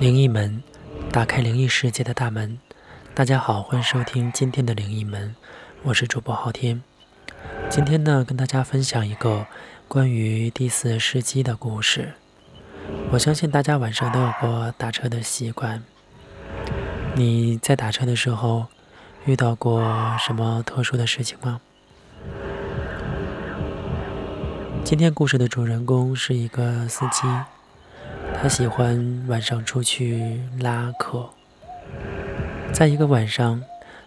灵异门，打开灵异世界的大门。大家好，欢迎收听今天的灵异门，我是主播昊天。今天呢，跟大家分享一个关于第四世纪的故事。我相信大家晚上都有过打车的习惯。你在打车的时候遇到过什么特殊的事情吗？今天故事的主人公是一个司机。他喜欢晚上出去拉客。在一个晚上，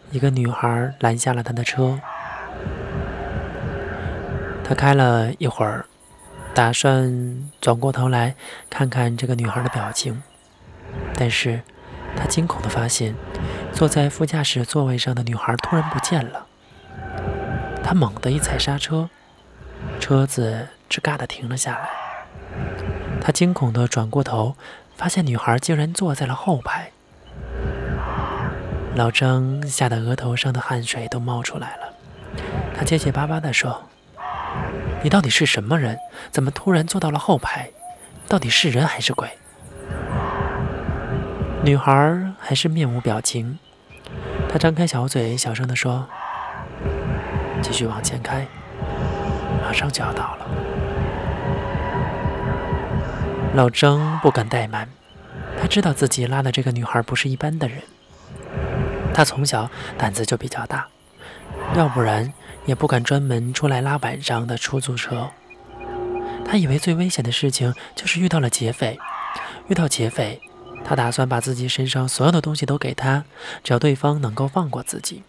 一个女孩拦下了他的车。他开了一会儿，打算转过头来看看这个女孩的表情，但是他惊恐地发现，坐在副驾驶座位上的女孩突然不见了。他猛地一踩刹车，车子吱嘎地停了下来。他惊恐地转过头，发现女孩竟然坐在了后排。老张吓得额头上的汗水都冒出来了，他结结巴巴地说：“你到底是什么人？怎么突然坐到了后排？到底是人还是鬼？”女孩还是面无表情，她张开小嘴，小声地说：“继续往前开，马上就要到了。”老张不敢怠慢，他知道自己拉的这个女孩不是一般的人。他从小胆子就比较大，要不然也不敢专门出来拉晚上的出租车。他以为最危险的事情就是遇到了劫匪，遇到劫匪，他打算把自己身上所有的东西都给他，只要对方能够放过自己。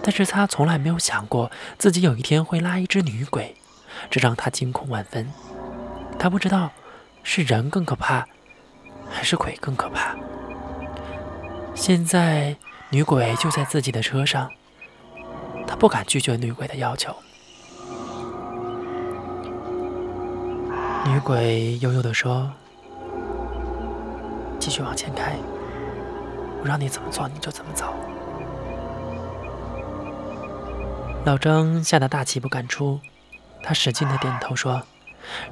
但是他从来没有想过自己有一天会拉一只女鬼，这让他惊恐万分。他不知道。是人更可怕，还是鬼更可怕？现在女鬼就在自己的车上，他不敢拒绝女鬼的要求。女鬼悠悠地说：“继续往前开，我让你怎么做你就怎么走。”老张吓得大气不敢出，他使劲的点头说：“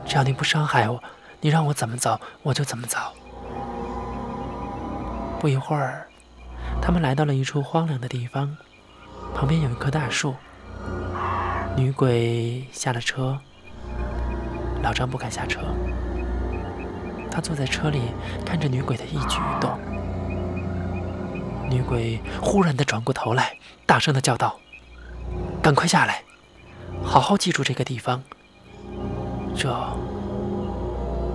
只要你不伤害我。”你让我怎么走，我就怎么走。不一会儿，他们来到了一处荒凉的地方，旁边有一棵大树。女鬼下了车，老张不敢下车，他坐在车里看着女鬼的一举一动。女鬼忽然的转过头来，大声的叫道：“赶快下来，好好记住这个地方。”这。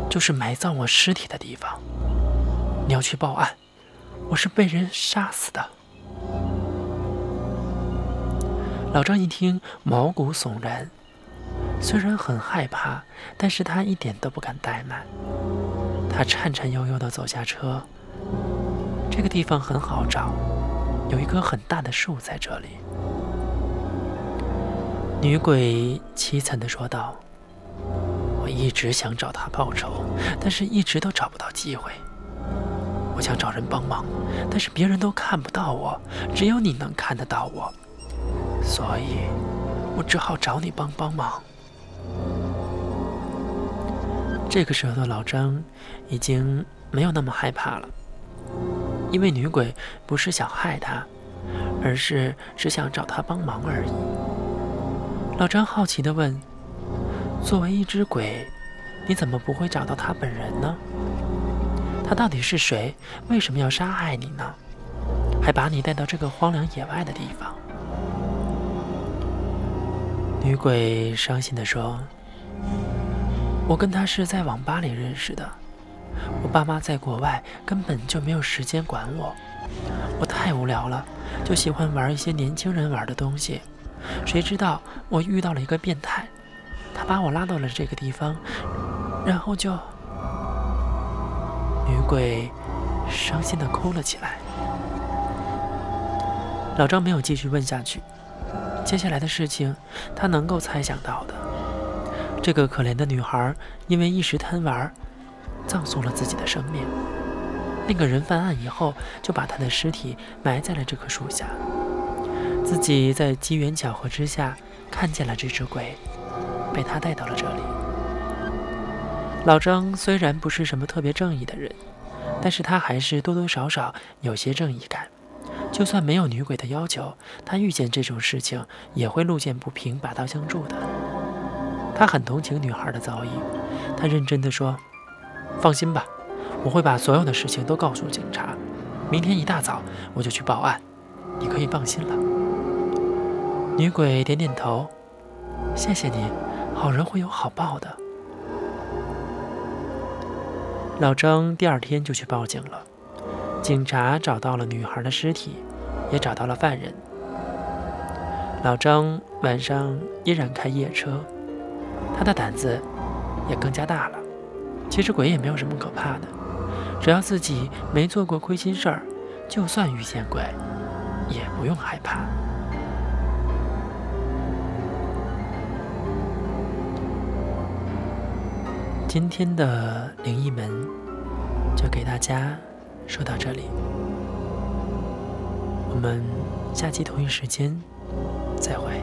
就是埋葬我尸体的地方。你要去报案，我是被人杀死的。老张一听，毛骨悚然，虽然很害怕，但是他一点都不敢怠慢。他颤颤悠悠地走下车。这个地方很好找，有一棵很大的树在这里。女鬼凄惨地说道。一直想找他报仇，但是一直都找不到机会。我想找人帮忙，但是别人都看不到我，只有你能看得到我，所以我只好找你帮帮忙。这个时候的老张已经没有那么害怕了，因为女鬼不是想害他，而是只想找他帮忙而已。老张好奇地问。作为一只鬼，你怎么不会找到他本人呢？他到底是谁？为什么要杀害你呢？还把你带到这个荒凉野外的地方？女鬼伤心地说：“我跟他是在网吧里认识的，我爸妈在国外，根本就没有时间管我。我太无聊了，就喜欢玩一些年轻人玩的东西。谁知道我遇到了一个变态。”他把我拉到了这个地方，然后就……女鬼伤心的哭了起来。老张没有继续问下去。接下来的事情，他能够猜想到的。这个可怜的女孩因为一时贪玩，葬送了自己的生命。那个人犯案以后，就把他的尸体埋在了这棵树下。自己在机缘巧合之下看见了这只鬼。被他带到了这里。老张虽然不是什么特别正义的人，但是他还是多多少少有些正义感。就算没有女鬼的要求，他遇见这种事情也会路见不平拔刀相助的。他很同情女孩的遭遇，他认真地说：“放心吧，我会把所有的事情都告诉警察。明天一大早我就去报案，你可以放心了。”女鬼点点头：“谢谢你，好人会有好报的。”老张第二天就去报警了。警察找到了女孩的尸体，也找到了犯人。老张晚上依然开夜车，他的胆子也更加大了。其实鬼也没有什么可怕的，只要自己没做过亏心事儿，就算遇见鬼，也不用害怕。今天的灵异门就给大家。说到这里，我们下期同一时间再会。